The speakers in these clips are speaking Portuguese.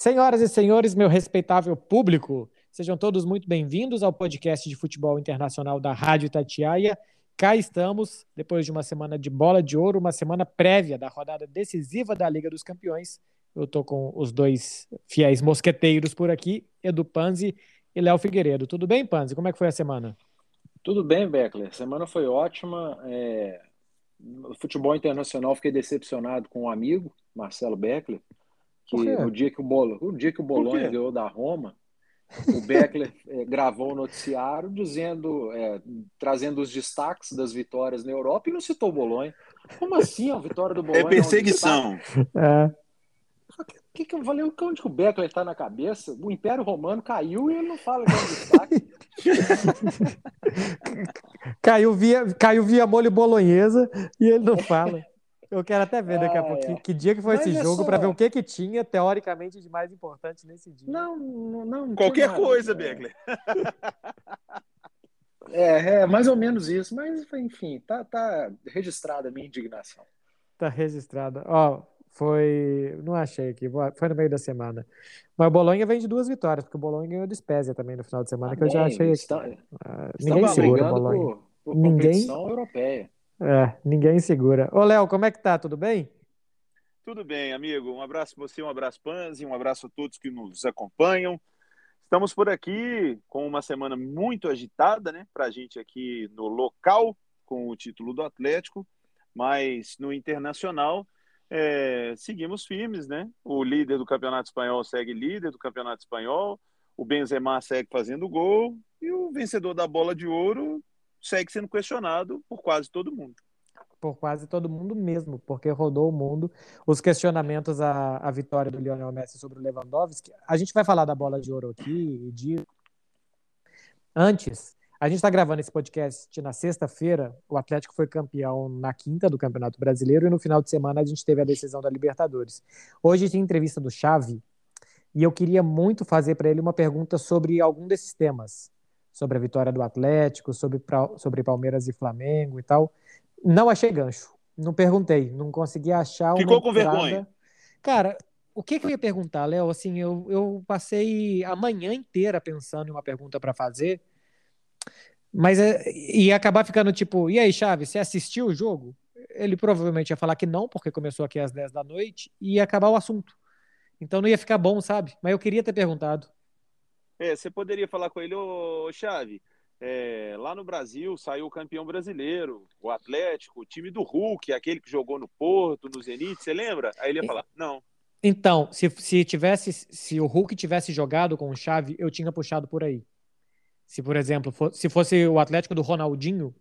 Senhoras e senhores, meu respeitável público, sejam todos muito bem-vindos ao podcast de futebol internacional da Rádio Itatiaia. Cá estamos, depois de uma semana de bola de ouro, uma semana prévia da rodada decisiva da Liga dos Campeões. Eu estou com os dois fiéis mosqueteiros por aqui, Edu Panzi e Léo Figueiredo. Tudo bem, Panzi? Como é que foi a semana? Tudo bem, Beckler. Semana foi ótima. É... Futebol internacional, fiquei decepcionado com um amigo, Marcelo Beckler, que no dia que o Bolo, o dia que o Bolonha ganhou da Roma, o Beckler é, gravou o um noticiário dizendo, é, trazendo os destaques das vitórias na Europa e não citou o Bolonha. Como assim a vitória do Bolonha? É perseguição. É. Que, que eu falei? Onde que o Beckler está na cabeça? O Império Romano caiu e ele não fala que é um destaque. caiu, via, caiu via molho bolonhesa e ele não fala. Eu quero até ver daqui a pouco que, que, dia que foi Mas esse é jogo só... para ver o que que tinha teoricamente de mais importante nesse dia. Não, não, não qualquer nada, coisa, Begler. É, é, mais ou menos isso, mas enfim, tá, tá registrada a minha indignação. Tá registrada. Ó, foi, não achei aqui, foi no meio da semana. Mas o Bolonha vem de duas vitórias, porque o Bolonha ganhou do Spezia também no final de semana, que eu já achei está, ah, ninguém segura o Bolonha. Por, por ninguém europeia. É, ninguém segura. Ô, Léo, como é que tá? Tudo bem? Tudo bem, amigo. Um abraço para você, um abraço, Panzi, um abraço a todos que nos acompanham. Estamos por aqui com uma semana muito agitada, né? Para a gente aqui no local, com o título do Atlético, mas no internacional é, seguimos firmes, né? O líder do Campeonato Espanhol segue líder do Campeonato Espanhol, o Benzema segue fazendo gol e o vencedor da bola de ouro segue sendo questionado por quase todo mundo. Por quase todo mundo mesmo, porque rodou o mundo. Os questionamentos à, à vitória do Lionel Messi sobre o Lewandowski. A gente vai falar da bola de ouro aqui. De... Antes, a gente está gravando esse podcast na sexta-feira. O Atlético foi campeão na quinta do Campeonato Brasileiro e no final de semana a gente teve a decisão da Libertadores. Hoje tem entrevista do Xavi e eu queria muito fazer para ele uma pergunta sobre algum desses temas sobre a vitória do Atlético, sobre, sobre Palmeiras e Flamengo e tal. Não achei gancho. Não perguntei, não consegui achar uma Ficou com vergonha. Cara, o que, que eu ia perguntar, Léo? Assim, eu, eu passei a manhã inteira pensando em uma pergunta para fazer, mas é, ia acabar ficando tipo, e aí, Chaves, você assistiu o jogo? Ele provavelmente ia falar que não, porque começou aqui às 10 da noite, e ia acabar o assunto. Então não ia ficar bom, sabe? Mas eu queria ter perguntado. É, você poderia falar com ele, ô Chave, é, lá no Brasil saiu o campeão brasileiro, o Atlético, o time do Hulk, aquele que jogou no Porto, no Zenit, você lembra? Aí ele ia falar, não. Então, se, se tivesse, se o Hulk tivesse jogado com o Chave, eu tinha puxado por aí. Se, por exemplo, for, se fosse o Atlético do Ronaldinho,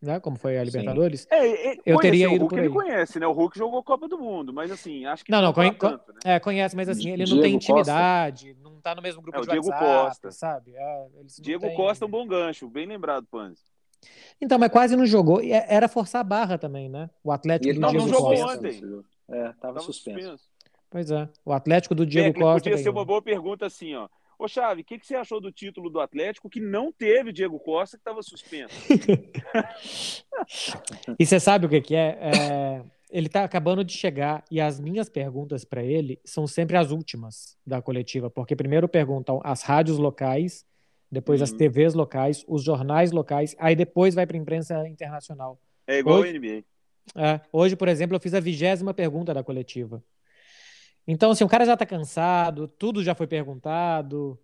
né? Como foi a Libertadores. É, é, eu teria ido o Hulk por aí. ele conhece, né? O Hulk jogou Copa do Mundo, mas assim, acho que não, não, conhe tanto, né? é, conhece, mas assim, ele Diego não tem intimidade, Costa. não tá no mesmo grupo é, de o Diego WhatsApp, Costa. sabe? É, Diego tem... Costa é um bom gancho, bem lembrado, Panzi. Então, mas quase não jogou. É, era forçar a barra também, né? O Atlético do não, Diego não jogou Costa. ontem. É, tava, tava suspenso. suspenso. Pois é. O Atlético do Diego Costa. Podia ser uma boa pergunta assim, ó. Ô, Chave, o que, que, você achou do título do Atlético que não teve Diego Costa, que estava suspenso? e você sabe o que, que é? é? Ele está acabando de chegar e as minhas perguntas para ele são sempre as últimas da coletiva, porque primeiro perguntam as rádios locais, depois uhum. as TVs locais, os jornais locais, aí depois vai para a imprensa internacional. É igual hoje, a NBA. É, hoje, por exemplo, eu fiz a vigésima pergunta da coletiva. Então, assim, o cara já está cansado, tudo já foi perguntado.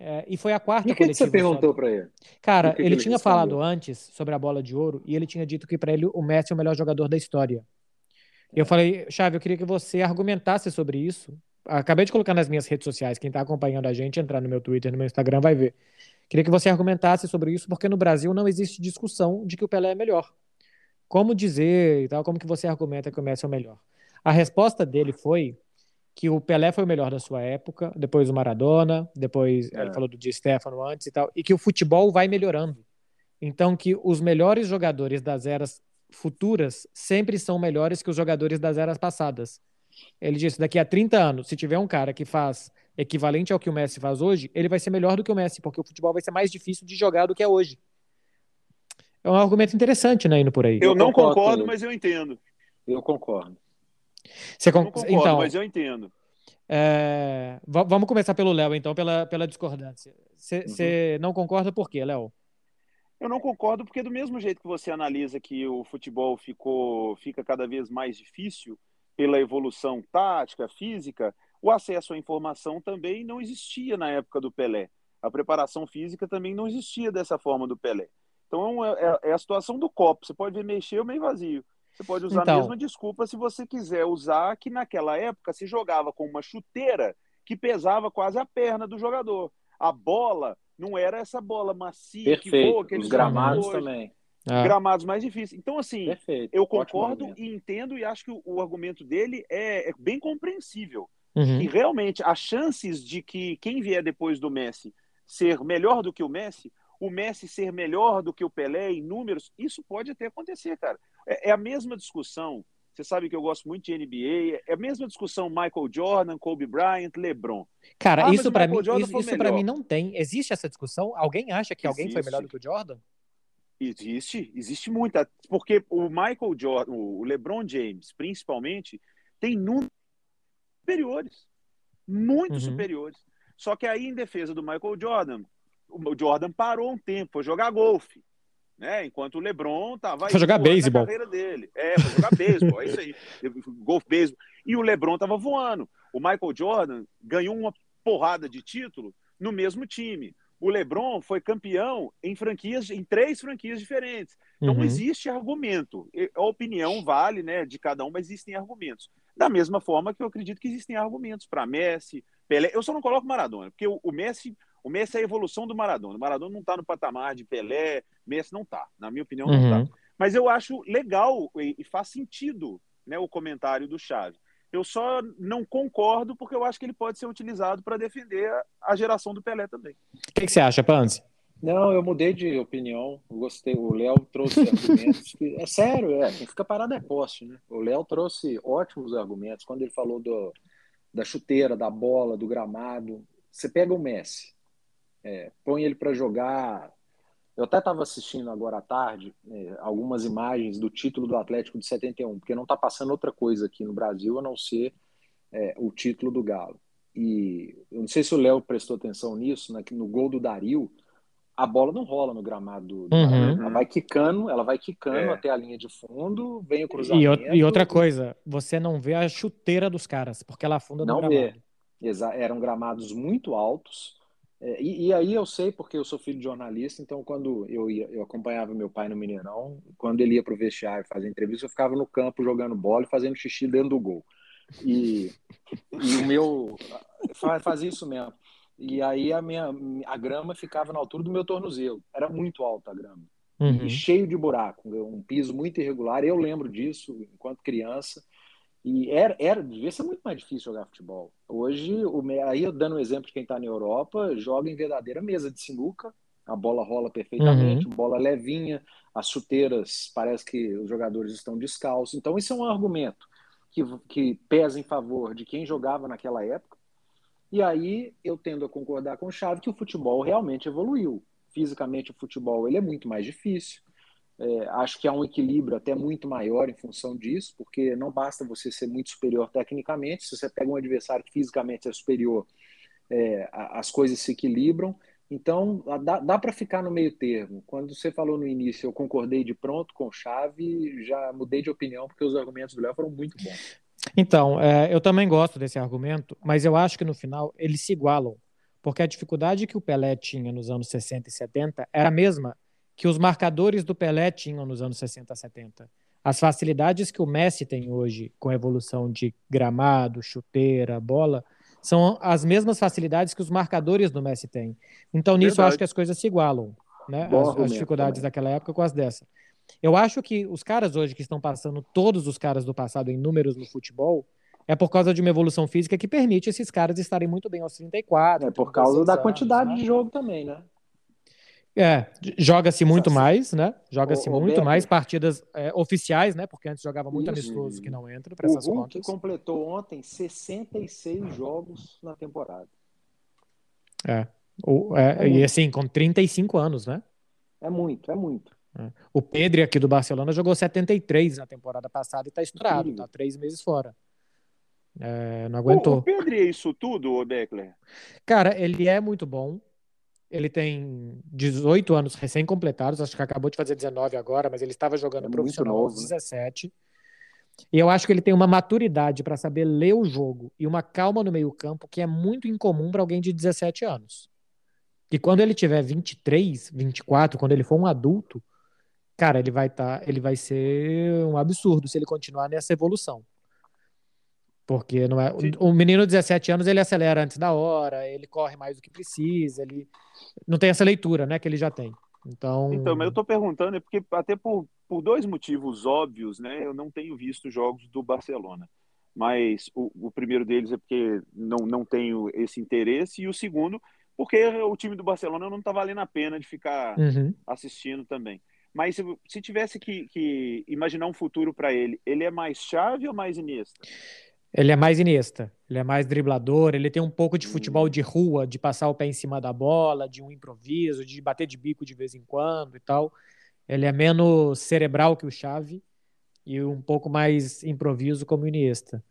É, e foi a quarta e que coletiva. O que você perguntou para ele? Cara, que ele, que ele tinha respondeu? falado antes sobre a bola de ouro e ele tinha dito que para ele o Messi é o melhor jogador da história. E eu é. falei, Chave, eu queria que você argumentasse sobre isso. Acabei de colocar nas minhas redes sociais. Quem está acompanhando a gente, entrar no meu Twitter, no meu Instagram, vai ver. Queria que você argumentasse sobre isso, porque no Brasil não existe discussão de que o Pelé é melhor. Como dizer e tal, como que você argumenta que o Messi é o melhor? A resposta dele foi que o Pelé foi o melhor da sua época, depois o Maradona, depois é. ele falou do Di Stefano antes e tal, e que o futebol vai melhorando. Então que os melhores jogadores das eras futuras sempre são melhores que os jogadores das eras passadas. Ele disse, daqui a 30 anos, se tiver um cara que faz equivalente ao que o Messi faz hoje, ele vai ser melhor do que o Messi, porque o futebol vai ser mais difícil de jogar do que é hoje. É um argumento interessante, né, indo por aí. Eu, eu não concordo, concordo, mas eu entendo. Eu concordo. Você concordo, então, mas eu entendo. É, vamos começar pelo Léo, então, pela, pela discordância. Você uhum. não concorda por quê, Léo? Eu não concordo porque do mesmo jeito que você analisa que o futebol ficou fica cada vez mais difícil pela evolução tática, física, o acesso à informação também não existia na época do Pelé. A preparação física também não existia dessa forma do Pelé. Então é, é, é a situação do copo. Você pode ver mexer ou meio vazio. Você pode usar então... a mesma desculpa se você quiser usar que naquela época se jogava com uma chuteira que pesava quase a perna do jogador. A bola não era essa bola macia Perfeito. que voa, Os gramados hoje. também. É. Gramados mais difíceis. Então, assim, Perfeito. eu concordo e entendo e acho que o, o argumento dele é, é bem compreensível. Uhum. E realmente, as chances de que quem vier depois do Messi ser melhor do que o Messi, o Messi ser melhor do que o Pelé em números, isso pode até acontecer, cara. É, é a mesma discussão. Você sabe que eu gosto muito de NBA. É a mesma discussão Michael Jordan, Kobe Bryant, LeBron. Cara, ah, isso para mim, isso, isso para mim não tem. Existe essa discussão? Alguém acha que existe. alguém foi melhor do que o Jordan? Existe, existe muita, porque o Michael Jordan, o LeBron James, principalmente, tem números superiores, muito uhum. superiores. Só que aí, em defesa do Michael Jordan, o Jordan parou um tempo, foi jogar golfe. Né? Enquanto o LeBron estava foi jogar beisebol. carreira dele. É, foi jogar beisebol, é isso aí. Golfe, beisebol. E o LeBron estava voando. O Michael Jordan ganhou uma porrada de título no mesmo time. O LeBron foi campeão em franquias, em três franquias diferentes. Então uhum. existe argumento. A opinião vale, né, de cada um, mas existem argumentos. Da mesma forma que eu acredito que existem argumentos para Messi, Pelé. Eu só não coloco Maradona, porque o, o Messi, o Messi é a evolução do Maradona. O Maradona não está no patamar de Pelé, Messi não está. Na minha opinião, não está. Uhum. Mas eu acho legal e, e faz sentido, né, o comentário do Chave. Eu só não concordo porque eu acho que ele pode ser utilizado para defender a geração do Pelé também. O que, que você acha, Panzi? Não, eu mudei de opinião. Eu gostei. O Léo trouxe argumentos. Que, é sério, é. Quem fica parado é poste, né? O Léo trouxe ótimos argumentos. Quando ele falou do, da chuteira, da bola, do gramado. Você pega o Messi, é, põe ele para jogar. Eu até estava assistindo agora à tarde é, algumas imagens do título do Atlético de 71, porque não está passando outra coisa aqui no Brasil a não ser é, o título do Galo. E eu não sei se o Léo prestou atenção nisso, né, no gol do Dario a bola não rola no gramado. Uhum. Ela vai quicando, ela vai quicando é. até a linha de fundo, vem o cruzamento. E, e, outra coisa, você não vê a chuteira dos caras, porque ela afunda no não gramado. Vê. Exa eram gramados muito altos. É, e, e, aí eu sei, porque eu sou filho de jornalista, então quando eu ia, eu acompanhava meu pai no Mineirão, quando ele ia para o vestiário fazer entrevista, eu ficava no campo jogando bola e fazendo xixi dentro do gol. E, e o meu fazia isso mesmo. E aí a minha a grama ficava na altura do meu tornozelo. Era muito alta a grama. Uhum. E cheio de buraco, um piso muito irregular. Eu lembro disso enquanto criança. E era, era devia ser muito mais difícil jogar futebol. Hoje, o, aí dando um exemplo de quem está na Europa, joga em verdadeira mesa de sinuca, a bola rola perfeitamente, uhum. bola levinha, as chuteiras parece que os jogadores estão descalços. Então, isso é um argumento que, que pesa em favor de quem jogava naquela época e aí eu tendo a concordar com o Chave que o futebol realmente evoluiu. Fisicamente, o futebol ele é muito mais difícil. É, acho que há um equilíbrio até muito maior em função disso, porque não basta você ser muito superior tecnicamente, se você pega um adversário que fisicamente é superior, é, as coisas se equilibram. Então, dá, dá para ficar no meio termo. Quando você falou no início, eu concordei de pronto com chave, já mudei de opinião, porque os argumentos do Léo foram muito bons. Então, é, eu também gosto desse argumento, mas eu acho que no final eles se igualam, porque a dificuldade que o Pelé tinha nos anos 60 e 70 era a mesma que os marcadores do Pelé tinham nos anos 60 e 70. As facilidades que o Messi tem hoje com a evolução de gramado, chuteira, bola, são as mesmas facilidades que os marcadores do Messi têm. Então, nisso, Verdade. eu acho que as coisas se igualam, né? As, as, dificuldades também. daquela época com as dessa. Eu acho que os caras hoje que estão passando, todos os caras do passado em números no futebol, é por causa de uma evolução física que permite esses caras estarem muito bem aos 34. É por causa da anos, quantidade né? de jogo também, né? É, joga-se muito mais, né? Joga-se muito mais partidas é, oficiais, né? Porque antes jogava muito isso, amistoso que não entra para essas Hulk contas. completou ontem 66 jogos na temporada. É. O, é, é e assim, com 35 anos, né? É muito, é muito. É. O Pedro aqui do Barcelona jogou 73 na temporada passada e está estourado, está três meses fora. É, não aguentou. O, o Pedro é isso tudo, o Beckler? Cara, ele é muito bom. Ele tem 18 anos recém-completados, acho que acabou de fazer 19 agora, mas ele estava jogando é profissional novo, aos 17. Né? E eu acho que ele tem uma maturidade para saber ler o jogo e uma calma no meio-campo que é muito incomum para alguém de 17 anos. E quando ele tiver 23, 24, quando ele for um adulto, cara, ele vai estar, tá, ele vai ser um absurdo se ele continuar nessa evolução. Porque não é, o, o menino de 17 anos ele acelera antes da hora, ele corre mais do que precisa, ele não tem essa leitura, né, que ele já tem. Então, então mas eu estou perguntando é porque até por, por dois motivos óbvios, né, eu não tenho visto jogos do Barcelona. Mas o, o primeiro deles é porque não, não tenho esse interesse, e o segundo, porque o time do Barcelona não está valendo a pena de ficar uhum. assistindo também. Mas se, se tivesse que, que imaginar um futuro para ele, ele é mais chave ou mais Iniesta? Ele é mais Iniesta, ele é mais driblador, ele tem um pouco de futebol hum. de rua, de passar o pé em cima da bola, de um improviso, de bater de bico de vez em quando e tal. Ele é menos cerebral que o Xavi e um pouco mais improviso como o Iniesta.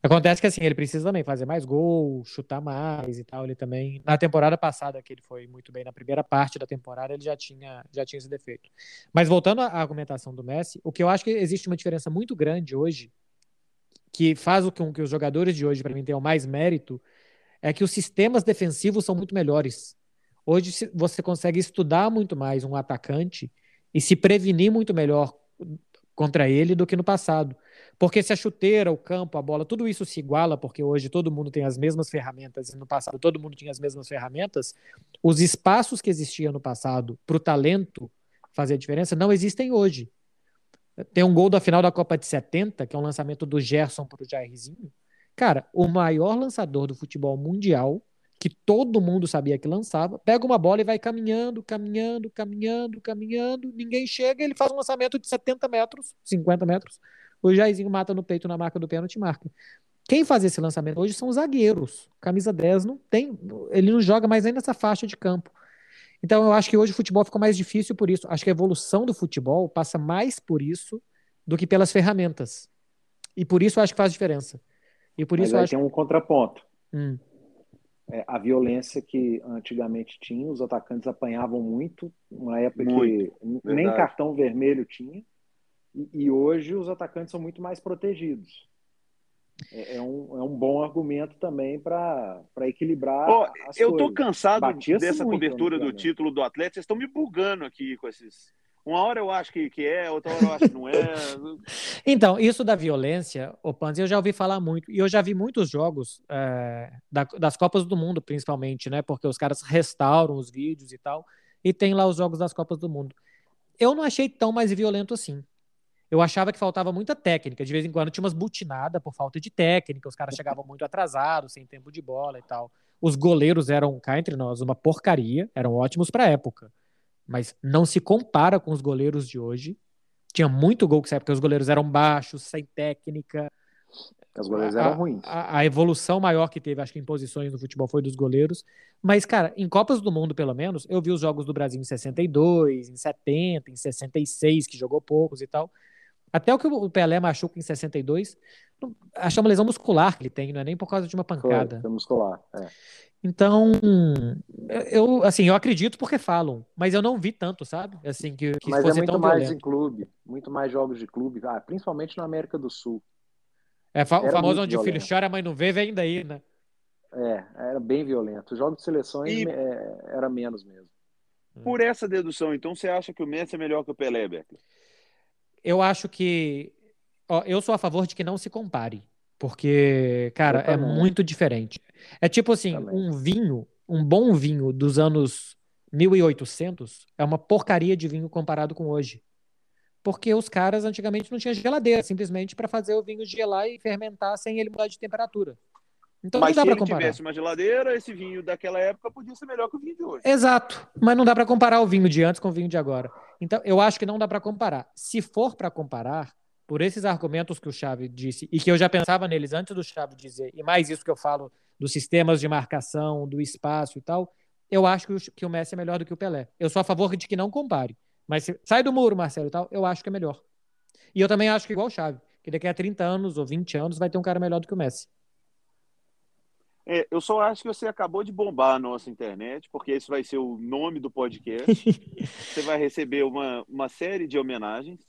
Acontece que assim, ele precisa também fazer mais gol, chutar mais e tal. Ele também, na temporada passada, que ele foi muito bem, na primeira parte da temporada, ele já tinha, já tinha esse defeito. Mas voltando à argumentação do Messi, o que eu acho que existe uma diferença muito grande hoje que faz com que os jogadores de hoje, para mim, tenham mais mérito, é que os sistemas defensivos são muito melhores. Hoje você consegue estudar muito mais um atacante e se prevenir muito melhor contra ele do que no passado. Porque se a chuteira, o campo, a bola, tudo isso se iguala, porque hoje todo mundo tem as mesmas ferramentas e no passado todo mundo tinha as mesmas ferramentas, os espaços que existiam no passado para o talento fazer a diferença não existem hoje. Tem um gol da final da Copa de 70, que é um lançamento do Gerson para o Jairzinho. Cara, o maior lançador do futebol mundial, que todo mundo sabia que lançava, pega uma bola e vai caminhando, caminhando, caminhando, caminhando. Ninguém chega, ele faz um lançamento de 70 metros, 50 metros. O Jairzinho mata no peito na marca do pênalti e marca. Quem faz esse lançamento hoje são os zagueiros. Camisa 10 não tem, ele não joga mais nem nessa faixa de campo. Então eu acho que hoje o futebol ficou mais difícil por isso. Acho que a evolução do futebol passa mais por isso do que pelas ferramentas. E por isso eu acho que faz diferença. E por Mas isso aí acho... tem um contraponto. Hum. É, a violência que antigamente tinha, os atacantes apanhavam muito, uma época muito. que nem cartão vermelho tinha, e, e hoje os atacantes são muito mais protegidos. É, é, um, é um bom argumento também para equilibrar. Oh, eu estou cansado dessa cobertura do título do Atlético. Vocês estão me bugando aqui com esses. Uma hora eu acho que, que é, outra hora eu acho que não é. então, isso da violência, o Panzi, eu já ouvi falar muito. E eu já vi muitos jogos é, da, das Copas do Mundo, principalmente, né? Porque os caras restauram os vídeos e tal. E tem lá os jogos das Copas do Mundo. Eu não achei tão mais violento assim eu achava que faltava muita técnica. De vez em quando tinha umas butinadas por falta de técnica, os caras chegavam muito atrasados, sem tempo de bola e tal. Os goleiros eram, cá entre nós, uma porcaria, eram ótimos para a época. Mas não se compara com os goleiros de hoje. Tinha muito gol que sabe porque os goleiros eram baixos, sem técnica. Os goleiros eram a, ruins. A, a, evolução maior que teve, acho que em posições no futebol, foi dos goleiros. Mas, cara, em Copas do Mundo, pelo menos, eu vi os jogos do Brasil em 62, em 70, em 66, que jogou poucos e tal. Até o que o Pelé machuca em 62, acho uma lesão muscular que ele tem, não é nem por causa de uma pancada. Foi, muscular, é. Então, eu assim, eu acredito porque falam, mas eu não vi tanto, sabe? Assim que, que mas é muito mais violento. em clube, muito mais jogos de clube, ah, principalmente na América do Sul. É o famoso onde violento. o filho chora, a mãe não vê, vem daí, né? É, era bem violento. Os jogos de seleções e... é, era menos mesmo. Por essa dedução, então, você acha que o Messi é melhor que o Pelé, Becker? Eu acho que. Ó, eu sou a favor de que não se compare. Porque, cara, é muito diferente. É tipo assim, um vinho, um bom vinho dos anos 1800 é uma porcaria de vinho comparado com hoje. Porque os caras antigamente não tinham geladeira, simplesmente para fazer o vinho gelar e fermentar sem ele mudar de temperatura. Então mas não dá se ele tivesse uma geladeira, esse vinho daquela época podia ser melhor que o vinho de hoje. Exato, mas não dá para comparar o vinho de antes com o vinho de agora. Então, eu acho que não dá para comparar. Se for para comparar, por esses argumentos que o Chave disse e que eu já pensava neles antes do Chave dizer, e mais isso que eu falo dos sistemas de marcação, do espaço e tal, eu acho que o, que o Messi é melhor do que o Pelé. Eu sou a favor de que não compare. Mas se, sai do muro, Marcelo e tal, eu acho que é melhor. E eu também acho que igual o Chave. que daqui a 30 anos ou 20 anos vai ter um cara melhor do que o Messi. É, eu só acho que você acabou de bombar a nossa internet, porque esse vai ser o nome do podcast. você vai receber uma, uma série de homenagens.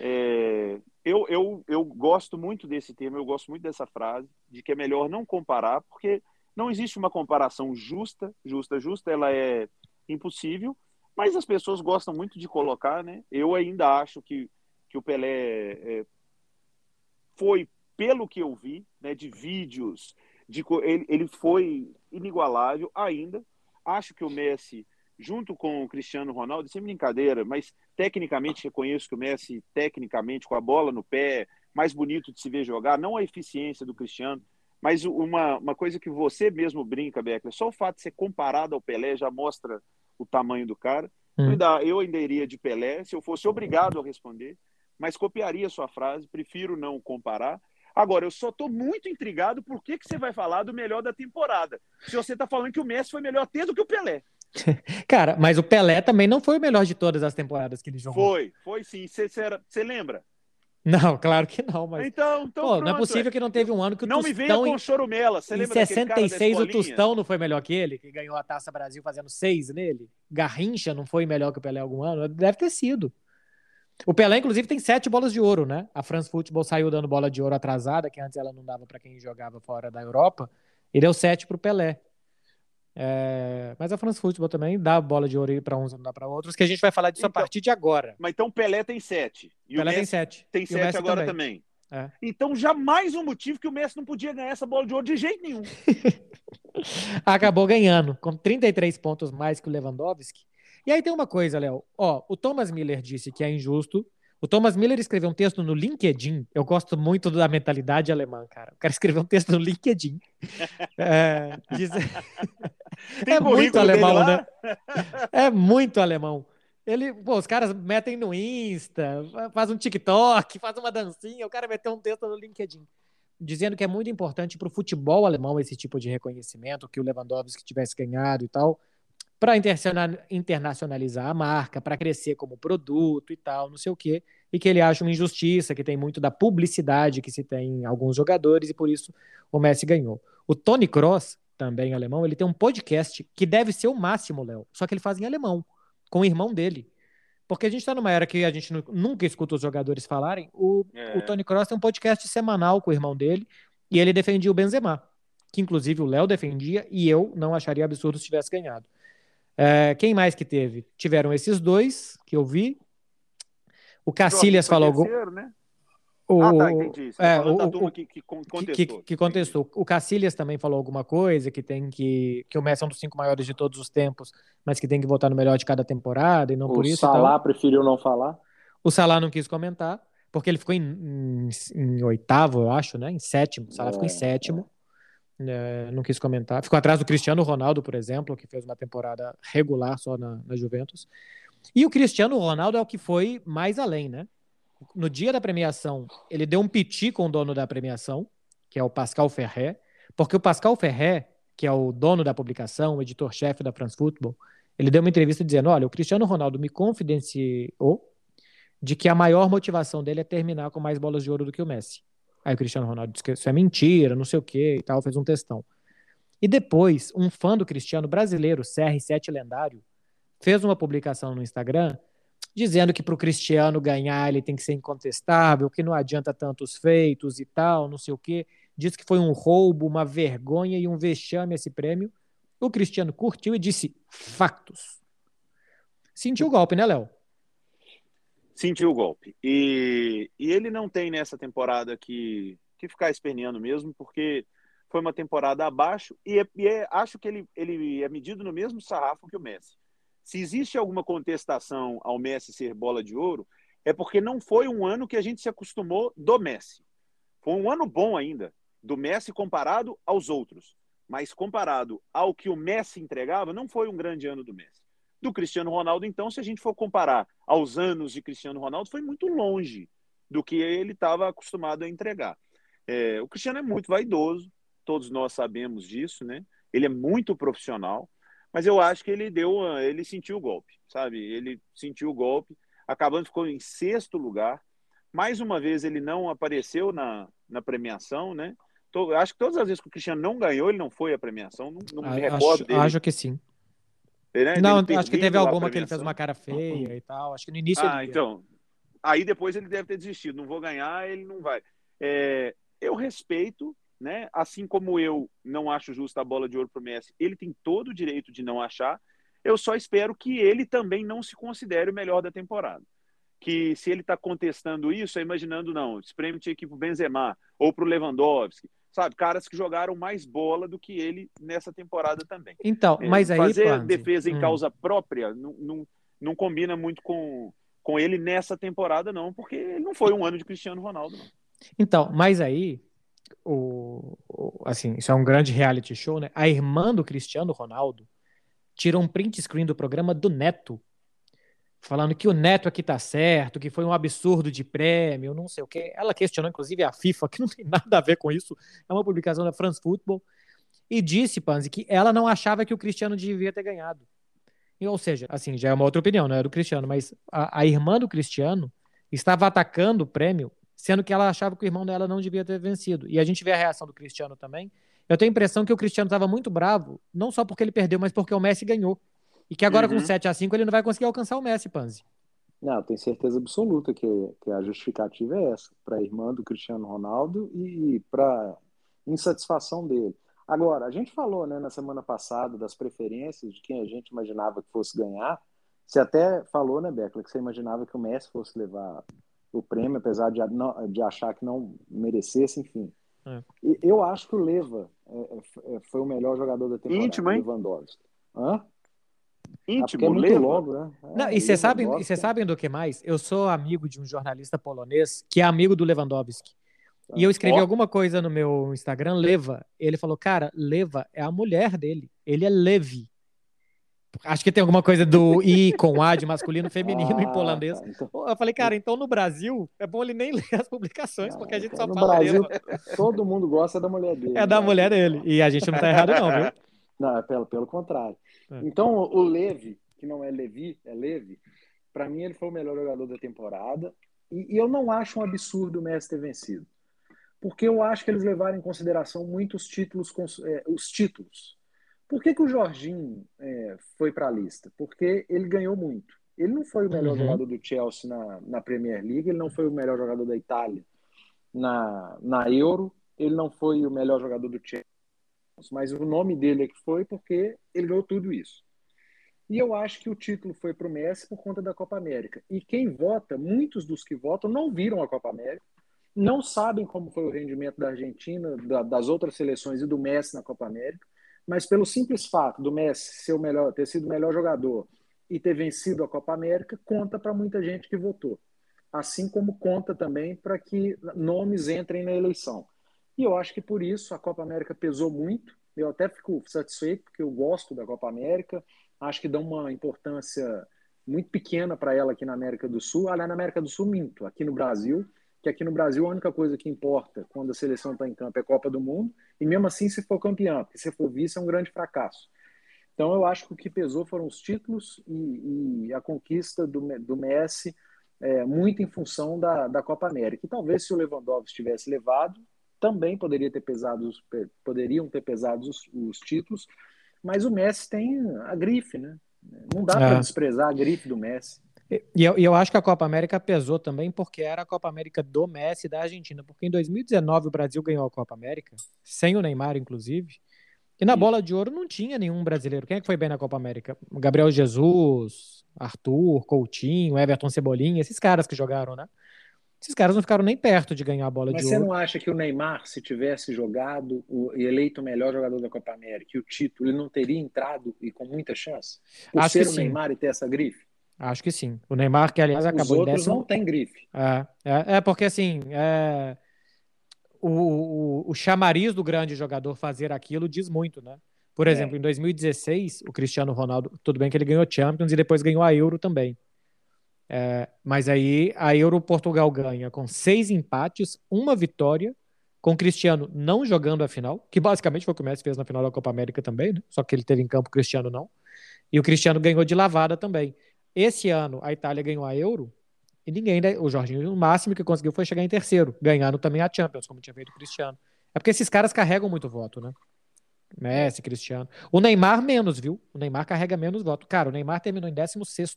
É, eu, eu, eu gosto muito desse tema, eu gosto muito dessa frase, de que é melhor não comparar, porque não existe uma comparação justa, justa, justa, ela é impossível, mas as pessoas gostam muito de colocar, né? Eu ainda acho que, que o Pelé é, foi, pelo que eu vi, né, de vídeos, de, ele, ele foi inigualável ainda. Acho que o Messi, junto com o Cristiano Ronaldo, sem brincadeira, mas tecnicamente reconheço que o Messi, tecnicamente, com a bola no pé, mais bonito de se ver jogar, não a eficiência do Cristiano, mas uma, uma coisa que você mesmo brinca, Beckler, só o fato de ser comparado ao Pelé já mostra o tamanho do cara. Hum. Eu, ainda, iria de Pelé, se eu fosse obrigado a responder, mas copiaria sua frase, prefiro não comparar. Agora, eu só estou muito intrigado por que, que você vai falar do melhor da temporada. Se você está falando que o Messi foi melhor até do que o Pelé. Cara, mas o Pelé também não foi o melhor de todas as temporadas que ele jogou. Foi, foi sim. Você lembra? Não, claro que não, mas. Então, então Pô, pronto, não é possível é. que não teve um ano que o não Tostão. Não me venha com o chorumela. Você em 66 o Tostão não foi melhor que ele, que ganhou a Taça Brasil fazendo seis nele? Garrincha não foi melhor que o Pelé algum ano? Deve ter sido. O Pelé, inclusive, tem sete bolas de ouro, né? A France Football saiu dando bola de ouro atrasada, que antes ela não dava para quem jogava fora da Europa, e deu sete para o Pelé. É... Mas a France Football também dá bola de ouro para uns e não dá para outros, que a gente vai falar disso então, a partir de agora. Mas então o Pelé tem sete. E Pelé o Messi tem sete. Tem sete agora também. também. É. Então, jamais um motivo que o Messi não podia ganhar essa bola de ouro de jeito nenhum. Acabou ganhando, com 33 pontos mais que o Lewandowski. E aí tem uma coisa, Léo. Ó, o Thomas Miller disse que é injusto. O Thomas Miller escreveu um texto no LinkedIn. Eu gosto muito da mentalidade alemã, cara. O cara escreveu um texto no LinkedIn. É, diz... é muito alemão, né? É muito alemão. Ele, pô, os caras metem no Insta, faz um TikTok, faz uma dancinha. O cara meteu um texto no LinkedIn dizendo que é muito importante para o futebol alemão esse tipo de reconhecimento, que o Lewandowski tivesse ganhado e tal para internacionalizar a marca, para crescer como produto e tal, não sei o quê, e que ele acha uma injustiça, que tem muito da publicidade que se tem em alguns jogadores, e por isso o Messi ganhou. O Tony Cross, também alemão, ele tem um podcast que deve ser o máximo, Léo, só que ele faz em alemão, com o irmão dele. Porque a gente está numa era que a gente nunca escuta os jogadores falarem. O, é. o Tony Cross tem um podcast semanal com o irmão dele, e ele defendia o Benzema, que inclusive o Léo defendia, e eu não acharia absurdo se tivesse ganhado. É, quem mais que teve? Tiveram esses dois que eu vi. O Cacilhas falou. Terceiro, né? O, ah, tá, entendi. Você é, o, o, que, que, contestou. Que, que contestou. O Cacilhas também falou alguma coisa, que tem que. que o Messi é um dos cinco maiores de todos os tempos, mas que tem que votar no melhor de cada temporada e não o por isso. O Salah então... preferiu não falar. O Salah não quis comentar, porque ele ficou em, em, em oitavo, eu acho, né? Em sétimo. O Salah é, ficou em é, sétimo. É. É, não quis comentar. Ficou atrás do Cristiano Ronaldo, por exemplo, que fez uma temporada regular só na, na Juventus. E o Cristiano Ronaldo é o que foi mais além, né? No dia da premiação, ele deu um piti com o dono da premiação, que é o Pascal Ferré, porque o Pascal Ferré, que é o dono da publicação, o editor-chefe da France Football, ele deu uma entrevista dizendo: Olha, o Cristiano Ronaldo me confidenciou de que a maior motivação dele é terminar com mais bolas de ouro do que o Messi. Aí o Cristiano Ronaldo disse que isso é mentira, não sei o que e tal, fez um textão. E depois, um fã do Cristiano brasileiro, CR7 Lendário, fez uma publicação no Instagram dizendo que para o Cristiano ganhar ele tem que ser incontestável, que não adianta tantos feitos e tal, não sei o quê. Diz que foi um roubo, uma vergonha e um vexame esse prêmio. O Cristiano curtiu e disse factos. Sentiu o golpe, né, Léo? Sentiu o golpe. E, e ele não tem nessa temporada que, que ficar esperneando mesmo, porque foi uma temporada abaixo e, é, e é, acho que ele, ele é medido no mesmo sarrafo que o Messi. Se existe alguma contestação ao Messi ser bola de ouro, é porque não foi um ano que a gente se acostumou do Messi. Foi um ano bom ainda, do Messi comparado aos outros. Mas comparado ao que o Messi entregava, não foi um grande ano do Messi do Cristiano Ronaldo, então, se a gente for comparar aos anos de Cristiano Ronaldo, foi muito longe do que ele estava acostumado a entregar. É, o Cristiano é muito vaidoso, todos nós sabemos disso, né? Ele é muito profissional, mas eu acho que ele deu, ele sentiu o golpe, sabe? Ele sentiu o golpe, acabando ficou em sexto lugar, Mais uma vez, ele não apareceu na, na premiação, né? Tô, acho que todas as vezes que o Cristiano não ganhou, ele não foi à premiação. Não, não me recordo acho, dele. Acho que sim. Né? Não, acho que teve alguma que ele fez uma cara feia e tal. Acho que no início. Ah, então. Aí depois ele deve ter desistido. Não vou ganhar, ele não vai. É, eu respeito, né? Assim como eu não acho justa a bola de ouro para o Messi, ele tem todo o direito de não achar. Eu só espero que ele também não se considere o melhor da temporada. Que se ele está contestando isso, é imaginando, não, esse prêmio tinha que ir para o Benzema ou para o Lewandowski sabe? Caras que jogaram mais bola do que ele nessa temporada também. Então, é, mas aí. Fazer defesa em hum. causa própria não, não, não combina muito com, com ele nessa temporada, não, porque ele não foi um ano de Cristiano Ronaldo, não. Então, mas aí. O, o, assim, isso é um grande reality show, né? A irmã do Cristiano Ronaldo tirou um print screen do programa do Neto falando que o Neto aqui tá certo, que foi um absurdo de prêmio, não sei o quê. Ela questionou, inclusive, a FIFA, que não tem nada a ver com isso. É uma publicação da France Football. E disse, Panzi, que ela não achava que o Cristiano devia ter ganhado. E, ou seja, assim, já é uma outra opinião, não é do Cristiano, mas a, a irmã do Cristiano estava atacando o prêmio, sendo que ela achava que o irmão dela não devia ter vencido. E a gente vê a reação do Cristiano também. Eu tenho a impressão que o Cristiano estava muito bravo, não só porque ele perdeu, mas porque o Messi ganhou. E que agora uhum. com 7 a 5 ele não vai conseguir alcançar o Messi, Panzi. Não, tenho certeza absoluta que, que a justificativa é essa, para a irmã do Cristiano Ronaldo e para insatisfação dele. Agora, a gente falou né, na semana passada das preferências de quem a gente imaginava que fosse ganhar. Você até falou, né, Beckler, que você imaginava que o Messi fosse levar o prêmio, apesar de, de achar que não merecesse, enfim. É. Eu acho que o Leva é, é, foi o melhor jogador da temporada, Íntimo, hein? Lewandowski. Hã? Íntimo, é muito logo, né? É, não, e vocês sabem, vocês sabem do que mais? Eu sou amigo de um jornalista polonês que é amigo do Lewandowski. E eu escrevi oh. alguma coisa no meu Instagram, Leva. Ele falou, cara, Leva é a mulher dele. Ele é Levi. Acho que tem alguma coisa do I com A de masculino feminino ah, em polonês. Tá, então... Eu falei, cara, então no Brasil é bom ele nem ler as publicações, porque a gente então, só no fala. No Brasil, todo mundo gosta da mulher dele. É da né? mulher dele. E a gente não tá errado, não, viu? Não, é pelo, pelo contrário. É. Então, o Levi, que não é Levi, é Levi, para mim ele foi o melhor jogador da temporada. E, e, eu não acho um absurdo o Messi ter vencido. Porque eu acho que eles levaram em consideração muitos títulos, é, os títulos. Por que, que o Jorginho é, foi para a lista? Porque ele ganhou muito. Ele não foi o melhor uhum. jogador do Chelsea na, na Premier League, ele não foi o melhor jogador da Itália na, na Euro, ele não foi o melhor jogador do Chelsea mas o nome dele é que foi porque ele ganhou tudo isso. E eu acho que o título foi para o Messi por conta da Copa América. E quem vota, muitos dos que votam, não viram a Copa América, não sabem como foi o rendimento da Argentina, da, das outras seleções e do Messi na Copa América, mas pelo simples fato do Messi ser o melhor, ter sido o melhor jogador e ter vencido a Copa América, conta para muita gente que votou. Assim como conta também para que nomes entrem na eleição. E eu acho que por isso a Copa América pesou muito. Eu até fico satisfeito, porque eu gosto da Copa América. Acho que dá uma importância muito pequena para ela aqui na América do Sul. Aliás, na América do Sul, minto. Aqui no Brasil, que aqui no Brasil a única coisa que importa quando a seleção está em campo é Copa do Mundo. E mesmo assim, se for campeão, porque se for vice, é um grande fracasso. Então, eu acho que o que pesou foram os títulos e, e a conquista do, do Messi, é, muito em função da, da Copa América. E talvez se o Lewandowski tivesse levado, também poderia ter pesado, poderiam ter pesado os, os títulos, mas o Messi tem a grife, né? Não dá é. para desprezar a grife do Messi. E eu, eu, acho que a Copa América pesou também porque era a Copa América do Messi e da Argentina. Porque em 2019 o Brasil ganhou a Copa América, sem o Neymar, inclusive. E na bola de ouro não tinha nenhum brasileiro. Quem é que foi bem na Copa América? Gabriel Jesus, Arthur, Coutinho, Everton Cebolinha, esses caras que jogaram, né? Esses caras não ficaram nem perto de ganhar a bola Mas de ouro. Mas você não acha que o Neymar, se tivesse jogado e eleito o melhor jogador da Copa América e o título, ele não teria entrado e com muita chance? Por Acho ser o sim. Neymar e ter essa grife? Acho que sim. O Neymar, que aliás acabou Os outros décimo... não tem grife. É, é, é porque assim, é... O, o, o, chamariz do grande jogador fazer aquilo diz muito, né? Por é. exemplo, é. em 2016, o Cristiano Ronaldo, tudo bem que ele ganhou Champions e depois ganhou a Euro também. É, mas aí a Euro Portugal ganha com seis empates, uma vitória, com Cristiano não jogando a final, que basicamente foi o que o Messi fez na final da Copa América também, né? só que ele teve em campo, o Cristiano não. E o Cristiano ganhou de lavada também. Esse ano a Itália ganhou a Euro e ninguém, o Jorginho, o máximo que conseguiu foi chegar em terceiro, ganhando também a Champions, como tinha feito o Cristiano. É porque esses caras carregam muito voto, né? Messi, Cristiano. O Neymar menos, viu? O Neymar carrega menos voto. Cara, o Neymar terminou em 16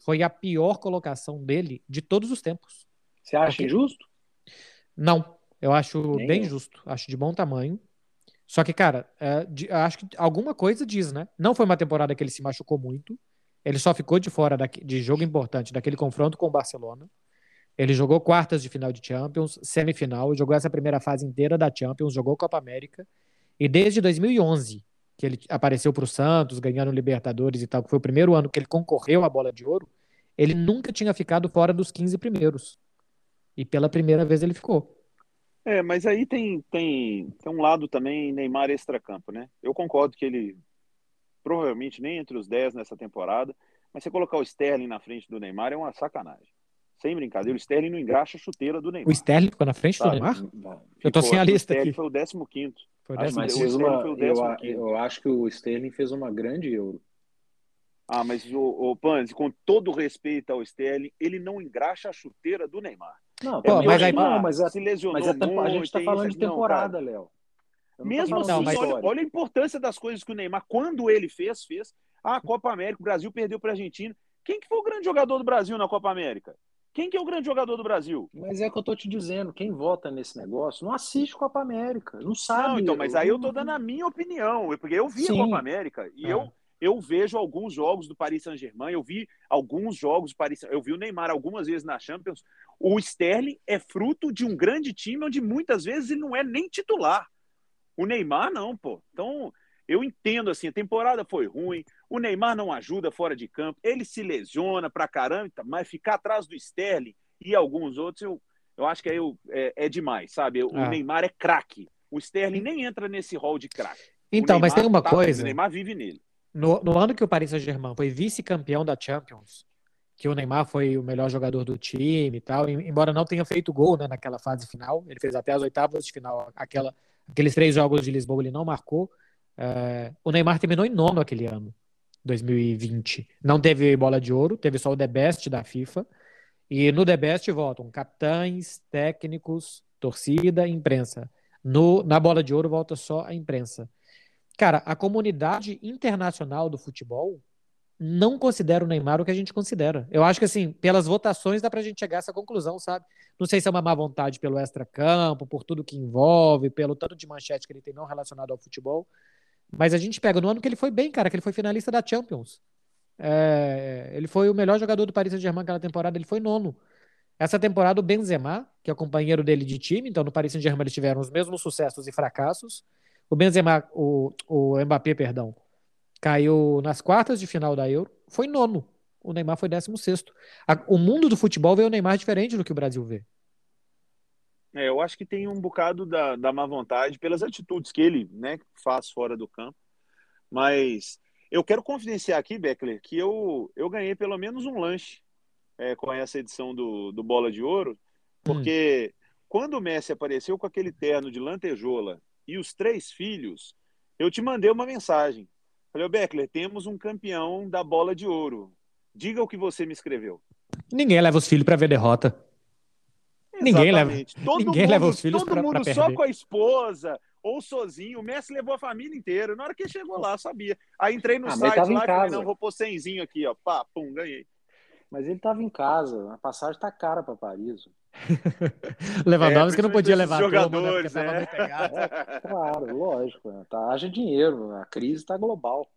Foi a pior colocação dele de todos os tempos. Você acha porque... injusto? Não, eu acho Nem bem eu. justo. Acho de bom tamanho. Só que, cara, é, de, acho que alguma coisa diz, né? Não foi uma temporada que ele se machucou muito. Ele só ficou de fora da, de jogo importante daquele confronto com o Barcelona. Ele jogou quartas de final de Champions, semifinal, jogou essa primeira fase inteira da Champions, jogou Copa América. E desde 2011, que ele apareceu para o Santos, ganhando Libertadores e tal, que foi o primeiro ano que ele concorreu à bola de ouro, ele nunca tinha ficado fora dos 15 primeiros. E pela primeira vez ele ficou. É, mas aí tem, tem, tem um lado também Neymar extracampo, né? Eu concordo que ele provavelmente nem entre os 10 nessa temporada, mas você colocar o Sterling na frente do Neymar é uma sacanagem. Sem brincadeira, o Sterling não engraxa a chuteira do Neymar. O Sterling ficou na frente do Neymar? Ficou, eu tô sem a lista aqui. foi o 15 foi 15 mas fez uma, eu, eu acho que o Sterling fez uma grande Euro. Ah, mas o, o Panzi, com todo respeito ao Sterling, ele não engraxa a chuteira do Neymar. Não, Pô, mas, aí, não, mas, a, se lesionou mas a, muito, a gente está falando de temporada, Léo. Mesmo assim, não, mas... olha, olha, a importância das coisas que o Neymar, quando ele fez, fez. Ah, a Copa América, o Brasil perdeu para a Argentina. Quem que foi o grande jogador do Brasil na Copa América? Quem que é o grande jogador do Brasil? Mas é o que eu tô te dizendo, quem vota nesse negócio não assiste Copa América, não sabe. Não, então, mas aí eu tô dando a minha opinião, porque eu vi Sim. a Copa América e é. eu eu vejo alguns jogos do Paris Saint-Germain, eu vi alguns jogos do Paris, eu vi o Neymar algumas vezes na Champions. O Sterling é fruto de um grande time onde muitas vezes ele não é nem titular. O Neymar não, pô. Então, eu entendo assim, a temporada foi ruim, o Neymar não ajuda fora de campo, ele se lesiona pra caramba, mas ficar atrás do Sterling e alguns outros, eu, eu acho que é, é, é demais, sabe? O ah. Neymar é craque. O Sterling nem entra nesse hall de craque. Então, mas tem uma tá, coisa. O Neymar vive nele. No, no ano que o Paris Saint-Germain foi vice-campeão da Champions, que o Neymar foi o melhor jogador do time e tal, embora não tenha feito gol né, naquela fase final, ele fez até as oitavas de final, aquela, aqueles três jogos de Lisboa ele não marcou. É, o Neymar terminou em nono aquele ano, 2020. Não teve bola de ouro, teve só o The Best da FIFA. E no The Best votam capitães, técnicos, torcida imprensa. No, na bola de ouro volta só a imprensa. Cara, a comunidade internacional do futebol não considera o Neymar o que a gente considera. Eu acho que, assim, pelas votações dá pra gente chegar a essa conclusão, sabe? Não sei se é uma má vontade pelo extra-campo, por tudo que envolve, pelo tanto de manchete que ele tem não relacionado ao futebol. Mas a gente pega no ano que ele foi bem, cara, que ele foi finalista da Champions. É, ele foi o melhor jogador do Paris Saint-Germain naquela temporada, ele foi nono. Essa temporada, o Benzema, que é o companheiro dele de time, então no Paris Saint-Germain eles tiveram os mesmos sucessos e fracassos. O Benzema, o, o Mbappé, perdão, caiu nas quartas de final da Euro, foi nono. O Neymar foi décimo sexto. O mundo do futebol vê o Neymar diferente do que o Brasil vê. É, eu acho que tem um bocado da, da má vontade pelas atitudes que ele né, faz fora do campo. Mas eu quero confidenciar aqui, Beckler, que eu, eu ganhei pelo menos um lanche é, com essa edição do, do Bola de Ouro, porque hum. quando o Messi apareceu com aquele terno de lantejola e os três filhos, eu te mandei uma mensagem. Falei, Beckler, temos um campeão da bola de ouro. Diga o que você me escreveu. Ninguém leva os filhos para ver derrota. Ninguém leva, todo ninguém mundo, leva os filhos Todo pra, mundo pra só com a esposa ou sozinho. O Messi levou a família inteira. Na hora que ele chegou lá, sabia. Aí entrei no ah, site lá e falei, não, vou pôr cenzinho aqui, ó. Pá, pum, ganhei. Mas ele estava em casa. A passagem tá cara para Paris. Lewandowski é, não podia levar jogadores, turma, né, é. Claro, lógico. Né? Tá, haja dinheiro, a crise está global.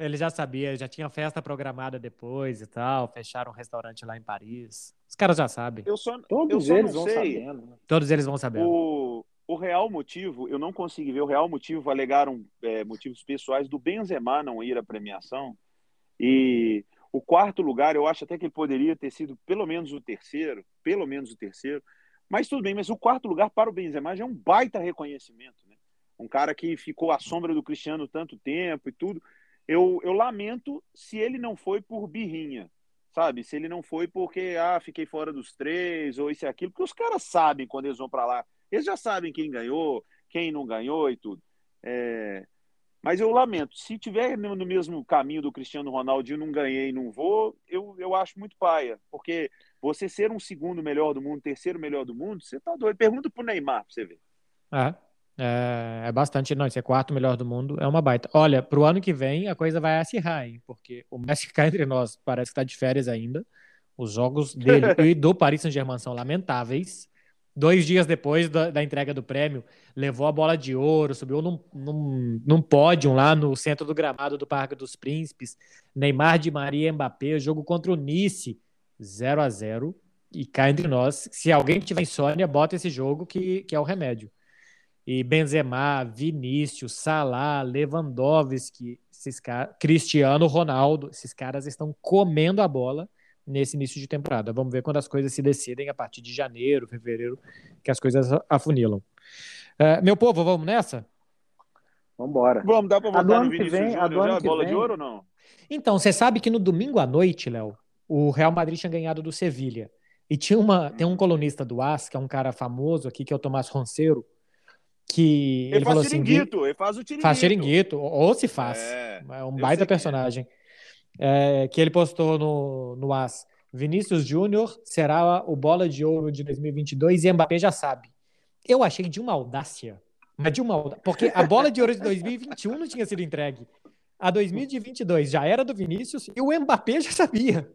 Ele já sabia, já tinha festa programada depois e tal, fecharam um restaurante lá em Paris. Os caras já sabem. Eu só, Todos eu eles vão sei. sabendo. Né? Todos eles vão sabendo. O, o real motivo, eu não consegui ver o real motivo, alegaram é, motivos pessoais do Benzema não ir à premiação. E o quarto lugar, eu acho até que ele poderia ter sido pelo menos o terceiro, pelo menos o terceiro. Mas tudo bem, mas o quarto lugar para o Benzema já é um baita reconhecimento, né? Um cara que ficou à sombra do Cristiano tanto tempo e tudo. Eu, eu lamento se ele não foi por birrinha, sabe? Se ele não foi porque, ah, fiquei fora dos três ou isso e aquilo, porque os caras sabem quando eles vão para lá. Eles já sabem quem ganhou, quem não ganhou e tudo. É... Mas eu lamento, se tiver no mesmo caminho do Cristiano Ronaldo e não ganhei, não vou, eu, eu acho muito paia, porque você ser um segundo melhor do mundo, terceiro melhor do mundo, você tá doido. Pergunta pro Neymar pra você ver. É, é, é bastante, não, ser quarto melhor do mundo é uma baita. Olha, pro ano que vem a coisa vai acirrar, hein, porque o Messi cai entre nós, parece que tá de férias ainda. Os jogos dele e do Paris Saint-Germain são lamentáveis. Dois dias depois da, da, entrega do prêmio, levou a bola de ouro, subiu num, num, num pódio lá no centro do gramado do Parque dos Príncipes. Neymar de Maria Mbappé, jogo contra o Nice, 0 a 0 E cá entre nós, se alguém tiver insônia, bota esse jogo que, que é o remédio. E Benzema, Vinícius, Salah, Lewandowski, esses caras, Cristiano Ronaldo, esses caras estão comendo a bola nesse início de temporada. Vamos ver quando as coisas se decidem a partir de janeiro, fevereiro, que as coisas afunilam. Uh, meu povo, vamos nessa? Vamos embora. Vamos, dá para botar no Vinícius vem, Júnior já, bola vem. de ouro ou não? Então, você sabe que no domingo à noite, Léo, o Real Madrid tinha ganhado do Sevilha. E tinha uma, tem um colunista do AS, que é um cara famoso aqui, que é o Tomás Ronceiro, que ele, ele falou assim, ele faz o tiringuito. Faz tiringuito, ou se faz. É, é um baita é. personagem. É é, que ele postou no, no AS. Vinícius Júnior será o bola de ouro de 2022 e Mbappé já sabe. Eu achei de uma audácia. Mas de uma audácia. Porque a bola de ouro de 2021 não tinha sido entregue. A 2022 já era do Vinícius e o Mbappé já sabia.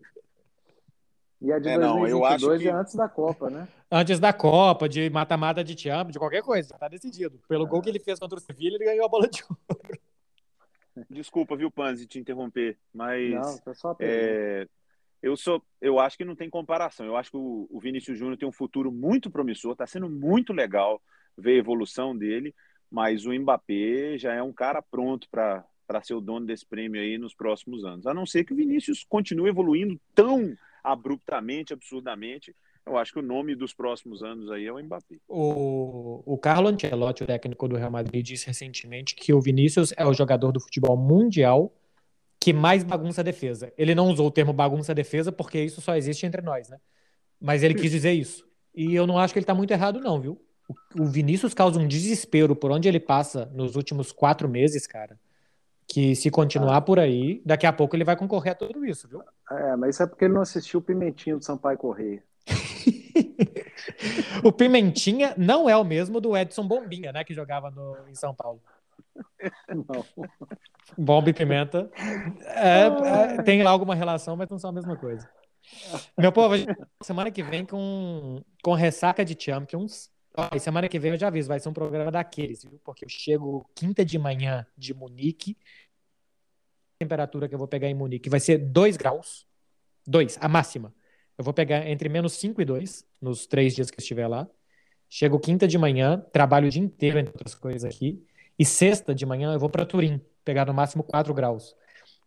E a de é, 2022 não, que... é antes da Copa, né? Antes da Copa, de mata-mata de Champions, de qualquer coisa. Tá decidido. Pelo é. gol que ele fez contra o Sevilla, ele ganhou a bola de ouro. Desculpa, viu, Panzi, te interromper, mas não, só é, eu sou, eu acho que não tem comparação. Eu acho que o, o Vinícius Júnior tem um futuro muito promissor, está sendo muito legal ver a evolução dele, mas o Mbappé já é um cara pronto para para ser o dono desse prêmio aí nos próximos anos. A não ser que o Vinícius continue evoluindo tão abruptamente, absurdamente, eu acho que o nome dos próximos anos aí é o Mbappé. O, o Carlo Ancelotti, o técnico do Real Madrid, disse recentemente que o Vinícius é o jogador do futebol mundial que mais bagunça a defesa. Ele não usou o termo bagunça a defesa porque isso só existe entre nós, né? Mas ele quis dizer isso. E eu não acho que ele tá muito errado, não, viu? O Vinícius causa um desespero por onde ele passa nos últimos quatro meses, cara. Que se continuar ah. por aí, daqui a pouco ele vai concorrer a tudo isso, viu? É, mas isso é porque ele não assistiu o Pimentinho do Sampaio Correia. o Pimentinha não é o mesmo do Edson Bombinha, né? Que jogava no, em São Paulo. Não. Bomba e Pimenta. É, é, tem lá alguma relação, mas não são a mesma coisa. Meu povo, semana que vem com, com ressaca de Champions. Ó, semana que vem eu já aviso, vai ser um programa daqueles, viu? Porque eu chego quinta de manhã de Munique. Temperatura que eu vou pegar em Munique vai ser 2 graus. 2, a máxima. Eu vou pegar entre menos 5 e 2 nos três dias que eu estiver lá. Chego quinta de manhã, trabalho o dia inteiro, entre outras coisas aqui. E sexta de manhã eu vou para Turim, pegar no máximo 4 graus.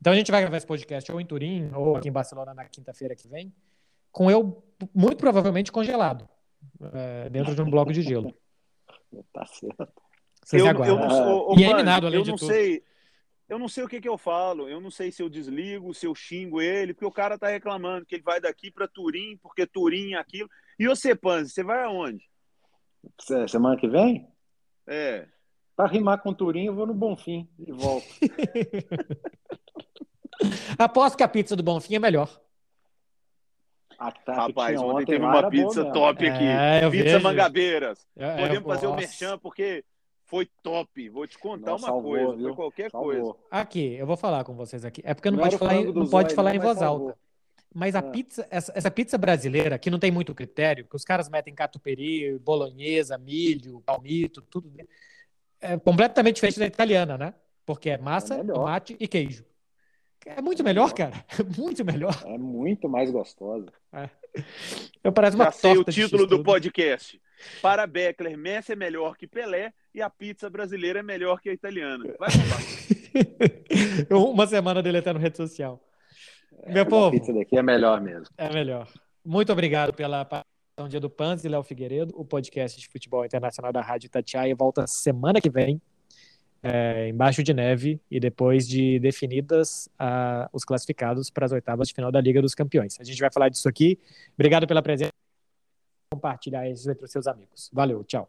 Então a gente vai gravar esse podcast ou em Turim ou aqui em Barcelona na quinta-feira que vem, com eu muito provavelmente congelado, é, dentro de um bloco de gelo. Tá certo. Vocês eu, eu não, sou, e é eliminado, além eu de não tudo. sei eu não sei o que, que eu falo, eu não sei se eu desligo, se eu xingo ele, porque o cara tá reclamando que ele vai daqui para Turim, porque Turim é aquilo. E você, Panzi, você vai aonde? Semana que vem? É. Para rimar com Turim, eu vou no Bonfim e volto. Aposto que a pizza do Bonfim é melhor. Ah, tá, Rapaz, ontem, ontem teve uma pizza top aqui. É, pizza vejo. Mangabeiras. É, Podemos fazer o merchan, porque foi top. Vou te contar uma salvou, coisa, viu? foi qualquer salvou. coisa. Aqui, eu vou falar com vocês aqui. É porque não, não pode falar, em, não pode falar em voz salvou. alta. Mas a é. pizza, essa, essa, pizza brasileira, que não tem muito critério, que os caras metem catupiry, bolonhesa, milho, palmito, tudo, é completamente diferente da italiana, né? Porque é massa, é tomate e queijo. É muito melhor, cara. É muito melhor. É muito mais gostosa. É. Eu parece uma Já sei o título do podcast. Para Beckler, Messi é melhor que Pelé e a pizza brasileira é melhor que a italiana. Vai Uma semana dele até no rede social. É, Meu povo. A pizza daqui é melhor mesmo. É melhor. Muito obrigado pela participação dia do Pans e Léo Figueiredo. O podcast de futebol internacional da Rádio Tatiaia volta semana que vem. É, embaixo de neve e depois de definidas os classificados para as oitavas de final da Liga dos Campeões. A gente vai falar disso aqui. Obrigado pela presença compartilhar isso entre os seus amigos. Valeu, tchau.